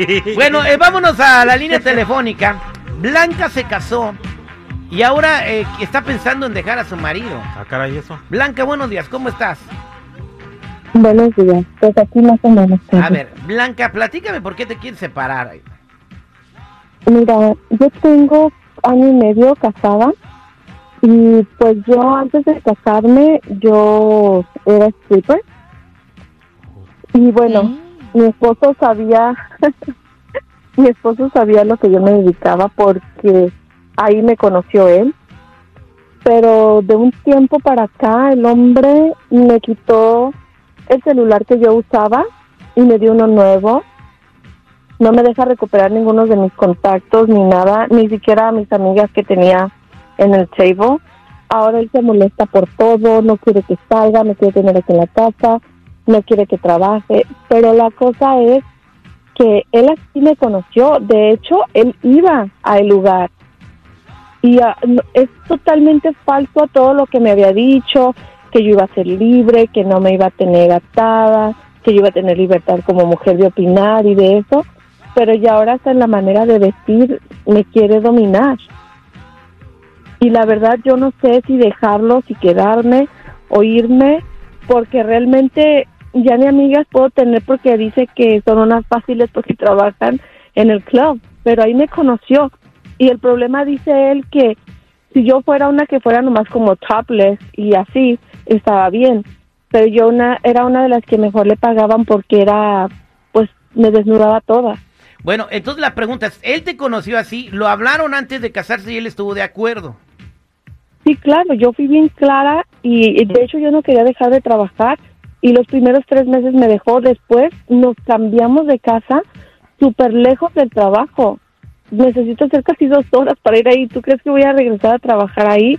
Bueno, eh, vámonos a la línea telefónica. Blanca se casó y ahora eh, está pensando en dejar a su marido. Ah, caray, eso. Blanca, buenos días, ¿cómo estás? Buenos días, pues aquí más o menos. A ver, Blanca, platícame por qué te quieres separar. Mira, yo tengo año y medio casada y pues yo antes de casarme yo era stripper y bueno, mi esposo sabía, mi esposo sabía lo que yo me dedicaba porque ahí me conoció él. Pero de un tiempo para acá el hombre me quitó el celular que yo usaba y me dio uno nuevo. No me deja recuperar ninguno de mis contactos ni nada, ni siquiera a mis amigas que tenía en el table. Ahora él se molesta por todo, no quiere que salga, me quiere tener aquí en la casa, no quiere que trabaje, pero la cosa es que él así me conoció, de hecho, él iba al lugar y ah, es totalmente falso a todo lo que me había dicho, que yo iba a ser libre, que no me iba a tener atada, que yo iba a tener libertad como mujer de opinar y de eso, pero ya ahora hasta en la manera de vestir me quiere dominar. Y la verdad yo no sé si dejarlo, si quedarme o irme, porque realmente ya ni amigas puedo tener porque dice que son unas fáciles porque trabajan en el club, pero ahí me conoció. Y el problema dice él que si yo fuera una que fuera nomás como topless y así, estaba bien. Pero yo una, era una de las que mejor le pagaban porque era, pues me desnudaba toda. Bueno, entonces la pregunta es, ¿él te conoció así? ¿Lo hablaron antes de casarse y él estuvo de acuerdo? Sí, claro, yo fui bien clara y y de hecho yo no quería dejar de trabajar y los primeros tres meses me dejó. Después nos cambiamos de casa súper lejos del trabajo. Necesito hacer casi dos horas para ir ahí. ¿Tú crees que voy a regresar a trabajar ahí?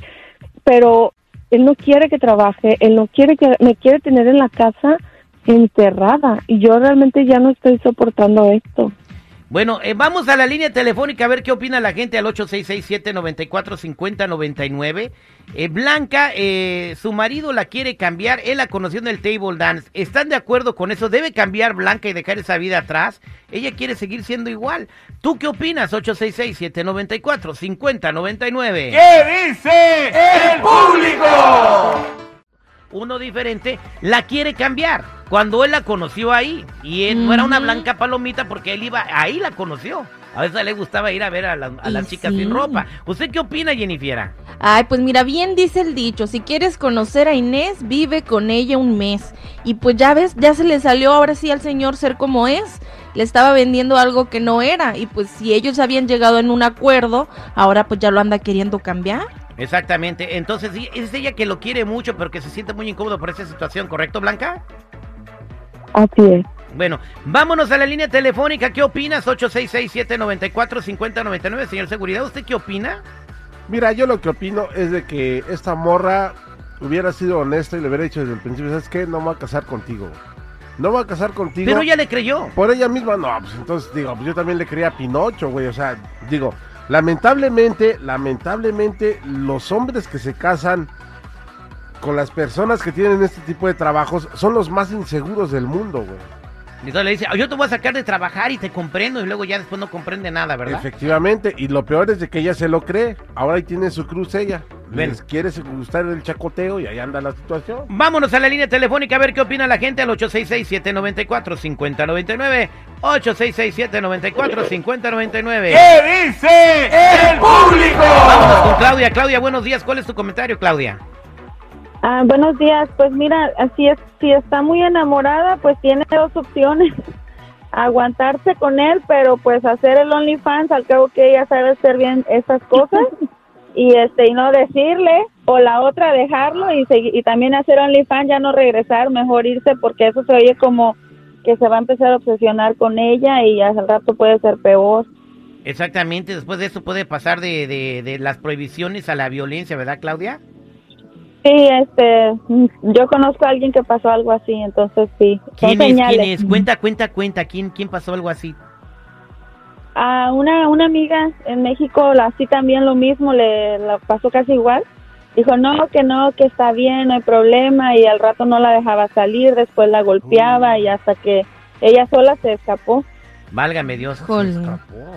Pero él no quiere que trabaje, él no quiere que me quiere tener en la casa encerrada y yo realmente ya no estoy soportando esto. Bueno, eh, vamos a la línea telefónica a ver qué opina la gente al 8667-945099. Eh, Blanca, eh, su marido la quiere cambiar, él la conoció en el table dance. ¿Están de acuerdo con eso? ¿Debe cambiar Blanca y dejar esa vida atrás? Ella quiere seguir siendo igual. ¿Tú qué opinas? 866-794-5099. ¿Qué dice el público? Uno diferente la quiere cambiar cuando él la conoció ahí. Y él no era una blanca palomita porque él iba, ahí la conoció. A veces le gustaba ir a ver a, la- a las chicas sí. sin ropa. ¿Usted qué opina, Jennifer? Ay, pues mira, bien dice el dicho, si quieres conocer a Inés, vive con ella un mes. Y pues ya ves, ya se le salió ahora sí al señor ser como es. Le estaba vendiendo algo que no era. Y pues si ellos habían llegado en un acuerdo, ahora pues ya lo anda queriendo cambiar. Exactamente. Entonces, sí, es ella que lo quiere mucho, pero que se siente muy incómodo por esa situación, ¿correcto, Blanca? Así es. Bueno, vámonos a la línea telefónica. ¿Qué opinas? 866-794-5099. Señor Seguridad, ¿usted qué opina? Mira, yo lo que opino es de que esta morra hubiera sido honesta y le hubiera dicho desde el principio, ¿sabes qué? No me voy a casar contigo. No me voy a casar contigo. Pero ella le creyó. Por ella misma, no, pues entonces digo, pues yo también le creía a Pinocho, güey, o sea, digo, lamentablemente, lamentablemente, los hombres que se casan con las personas que tienen este tipo de trabajos son los más inseguros del mundo, güey. Y entonces le dice, "Ah, yo te voy a sacar de trabajar y te comprendo. Y luego ya después no comprende nada, ¿verdad? Efectivamente, y lo peor es de que ella se lo cree. Ahora ahí tiene su cruz ella. Ven. Les quiere gustar el chacoteo y ahí anda la situación. Vámonos a la línea telefónica a ver qué opina la gente al 866-794-5099. 866-794-5099. ¿Qué dice el público? Vámonos con Claudia. Claudia, buenos días. ¿Cuál es tu comentario, Claudia? Ah, buenos días. Pues mira, así es, si está muy enamorada, pues tiene dos opciones. Aguantarse con él, pero pues hacer el OnlyFans, al cabo que ella sabe hacer bien esas cosas y este y no decirle o la otra dejarlo y y también hacer OnlyFans, ya no regresar, mejor irse porque eso se oye como que se va a empezar a obsesionar con ella y al rato puede ser peor. Exactamente. Después de eso puede pasar de, de- de las prohibiciones a la violencia, ¿verdad, Claudia? Sí, este, yo conozco a alguien que pasó algo así, entonces sí. son ¿Quién es? señales. ¿Quién es? Cuenta, cuenta, cuenta. ¿Quién, quién pasó algo así? A una, una amiga en México, la- así también lo mismo, le la pasó casi igual. Dijo, no, que no, que está bien, no hay problema, y al rato no la dejaba salir, después la golpeaba y hasta que ella sola se escapó. Válgame Dios.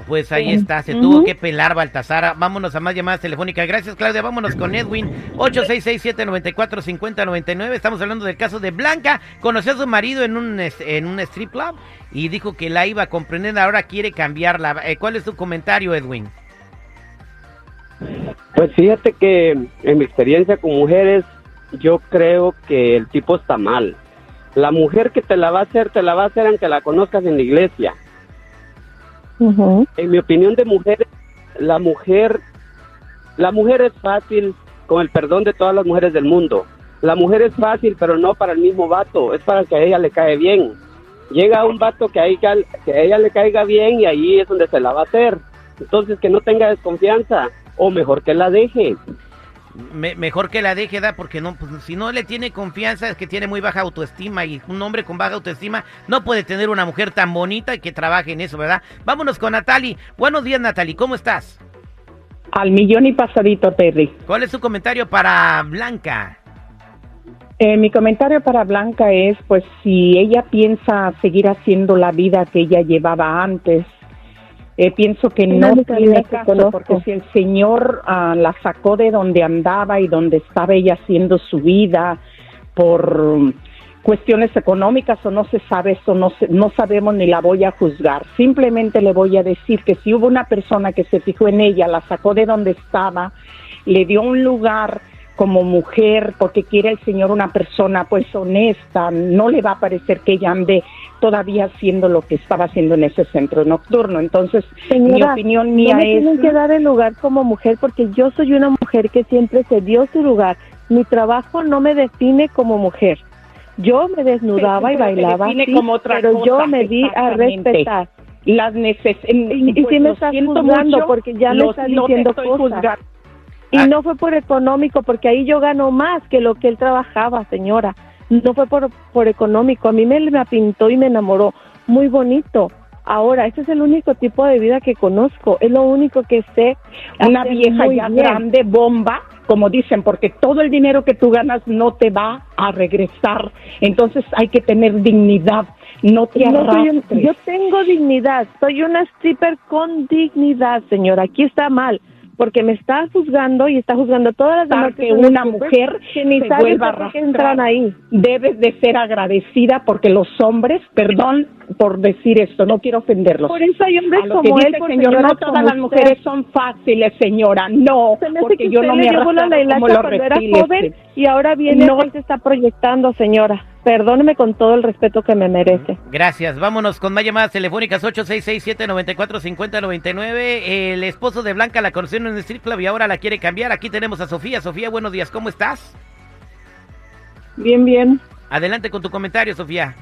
Pues ahí está, se tuvo que pelar Baltasara. Vámonos a más llamadas telefónicas. Gracias, Claudia. Vámonos con Edwin. 866-794-5099. Estamos hablando del caso de Blanca. Conoció a su marido en un, en un strip club y dijo que la iba a comprender. Ahora quiere cambiarla. Eh, ¿Cuál es tu comentario, Edwin? Pues fíjate que en mi experiencia con mujeres, yo creo que el tipo está mal. La mujer que te la va a hacer, te la va a hacer aunque la conozcas en la iglesia. En mi opinión de mujeres, la mujer, la mujer es fácil, con el perdón de todas las mujeres del mundo. La mujer es fácil, pero no para el mismo vato, es para el que a ella le cae bien. Llega un vato que a ella, que a ella le caiga bien y ahí es donde se la va a hacer. Entonces que no tenga desconfianza, o mejor que la deje. Me- mejor que la deje, da, porque no, pues, si no le tiene confianza es que tiene muy baja autoestima y un hombre con baja autoestima no puede tener una mujer tan bonita y que trabaje en eso, ¿verdad? Vámonos con Natali. Buenos días, Natali, ¿cómo estás? Al millón y pasadito, Terry. ¿Cuál es tu comentario para Blanca? Eh, mi comentario para Blanca es, pues, si ella piensa seguir haciendo la vida que ella llevaba antes, eh, pienso que no tiene caso, conozco. porque si el Señor ah, la sacó de donde andaba y donde estaba ella haciendo su vida por cuestiones económicas o no se sabe eso, no, se- no sabemos ni la voy a juzgar. Simplemente le voy a decir que si hubo una persona que se fijó en ella, la sacó de donde estaba, le dio un lugar como mujer, porque quiere el Señor una persona pues honesta, no le va a parecer que ella ande todavía haciendo lo que estaba haciendo en ese centro nocturno. Entonces, mi Señora, opinión mía no me es... tienen que dar el lugar como mujer porque yo soy una mujer que siempre se dio su lugar. Mi trabajo no me define como mujer. Yo me desnudaba y Pero bailaba, como pero yo me di a respetar. las neces Y- y pues, me estás juzgando mucho, porque ya me estás no te diciendo estoy cosas. juzgando. Y Ah. no fue por económico, porque ahí yo gano más que lo que él trabajaba, señora. No fue por, por económico. A mí me, me pintó y me enamoró. Muy bonito. Ahora, este es el único tipo de vida que conozco. Es lo único que sé. una vieja ya bien. grande, bomba, como dicen, porque todo el dinero que tú ganas no te va a regresar. Entonces hay que tener dignidad, no te No un- yo tengo dignidad. Soy una stripper con dignidad, señora. Aquí está mal. Porque me está juzgando y está juzgando a todas las demás que una mujer que ni se qué arrastrar. entran ahí. Debes de ser agradecida porque los hombres, perdón por decir esto, no quiero ofenderlos. Por eso hay hombres que como dice él, por señor, señoras no todas las mujeres usted. son fáciles, señora. No, porque que yo no me arrastro como los joven y ahora viene No. y se está proyectando, señora. Perdóneme con todo el respeto que me merece. Gracias. Vámonos con más llamadas telefónicas 866-794-5099. El esposo de Blanca la conoció en un strip club y ahora la quiere cambiar. Aquí tenemos a Sofía. Sofía, buenos días. ¿Cómo estás? Bien, bien. Adelante con tu comentario, Sofía.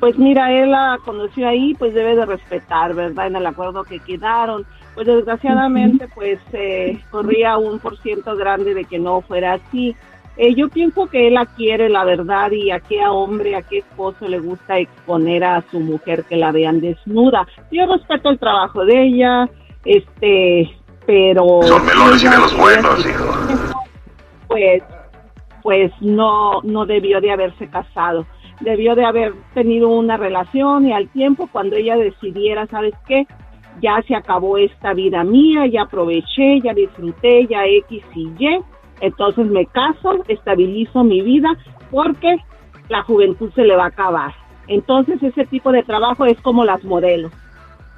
Pues mira, él la conoció ahí, pues debe de respetar, ¿verdad? En el acuerdo que quedaron. Pues desgraciadamente, pues eh, corría un por ciento grande de que no fuera así. Eh, yo pienso que él la quiere, la verdad, y a qué hombre, a qué esposo le gusta exponer a su mujer que la vean desnuda. Yo respeto el trabajo de ella, este, pero... Son melones y de ella- los buenos, hijo. pues pues no no debió de haberse casado debió de haber tenido una relación y al tiempo cuando ella decidiera sabes qué ya se acabó esta vida mía ya aproveché ya disfruté ya x y y entonces me caso estabilizo mi vida porque la juventud se le va a acabar entonces ese tipo de trabajo es como las modelos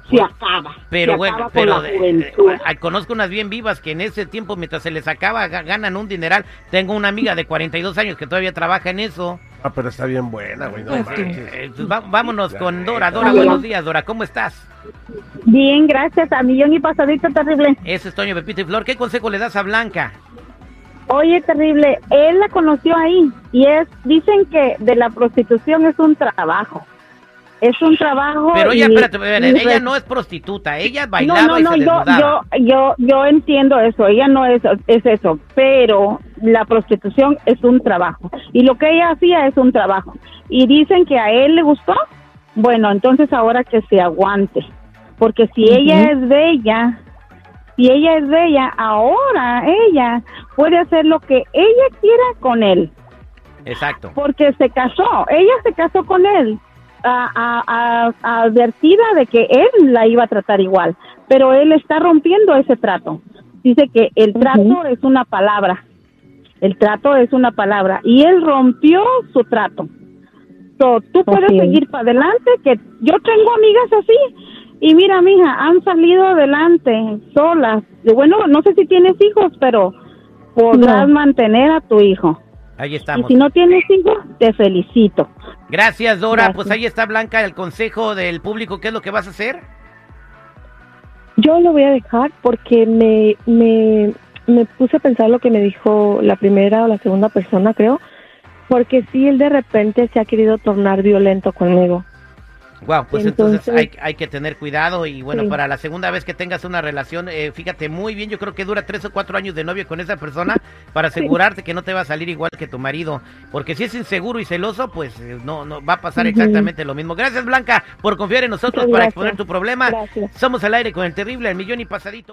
se acaba Pero se bueno, acaba pero con la eh, juventud eh, conozco unas bien vivas que en ese tiempo, mientras se les acaba, ga- ganan un dineral. Tengo una amiga de 42 años que todavía trabaja en eso. Ah, pero está bien buena, güey. No Pues. Eh, pues vámonos con Dora. Dora, buenos días, Dora. ¿Cómo estás? bien gracias a millón y pasadito terrible Ese es Toño Pepito y Flor. ¿Qué consejo le das a Blanca? Oye, terrible, él la conoció ahí y es, dicen que de la prostitución es un trabajo. Es un trabajo. Pero ella, y- espérate, espérate, y ella no es prostituta. Ella No, bailaba no, y no, se yo, desnudaba. yo, yo, yo entiendo eso, ella no es, es eso, pero la prostitución es un trabajo y lo que ella hacía es un trabajo y dicen que a él le gustó, bueno, entonces ahora que se aguante, porque si ella es bella, si ella es bella, ahora ella puede hacer lo que ella quiera con él, Exacto. porque se casó, ella se casó con él. a- a- a- advertida de que él la iba a tratar igual, pero él está rompiendo ese trato. Dice que el trato es una palabra, el trato es una palabra y él rompió su trato. So, tú puedes seguir para adelante, que yo tengo amigas así. Y mira, mija, han salido adelante solas. Y Bueno, no sé si tienes hijos, pero podrás No. mantener a tu hijo. Ahí Y estamos. si no tienes hijos, te felicito. Gracias, Dora. Gracias. Pues ahí está Blanca, el consejo del público. ¿Qué es lo que vas a hacer? Yo lo voy a dejar porque me, me, me puse a pensar lo que me dijo la primera o la segunda persona, creo. Porque sí, él de repente se ha querido tornar violento conmigo. Wow, pues entonces, Entonces- hay, hay que tener cuidado y bueno, Sí. para la segunda vez que tengas una relación, eh, fíjate muy bien, yo creo que dura tres o cuatro años de novio con esa persona para asegurarte que no te va a salir igual que tu marido, porque si es inseguro y celoso, pues eh, no, no va a pasar exactamente lo mismo. Gracias Blanca por confiar en nosotros Muchas para gracias. exponer tu problema. Gracias. Somos al aire con el terrible, el millón y pasadito.